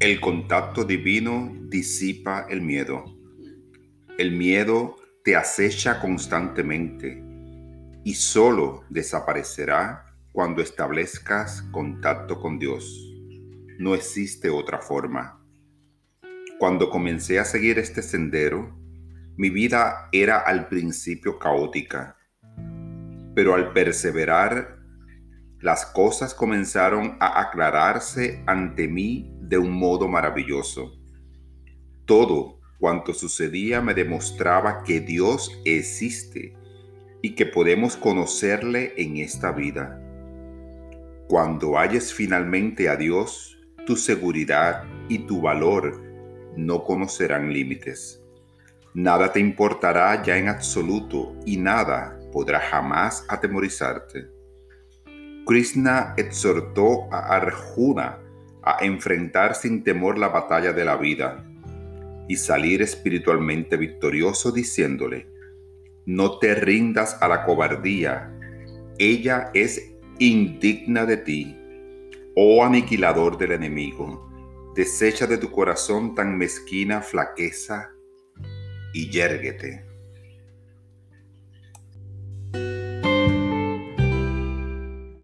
El contacto divino disipa el miedo. El miedo te acecha constantemente y solo desaparecerá cuando establezcas contacto con Dios. No existe otra forma. Cuando comencé a seguir este sendero, mi vida era al principio caótica, pero al perseverar, las cosas comenzaron a aclararse ante mí de un modo maravilloso. Todo cuanto sucedía me demostraba que Dios existe y que podemos conocerle en esta vida. Cuando halles finalmente a Dios, tu seguridad y tu valor no conocerán límites. Nada te importará ya en absoluto y nada podrá jamás atemorizarte. Krishna exhortó a Arjuna a enfrentar sin temor la batalla de la vida y salir espiritualmente victorioso diciéndole, no te rindas a la cobardía, ella es indigna de ti, oh aniquilador del enemigo, desecha de tu corazón tan mezquina flaqueza y yérguete.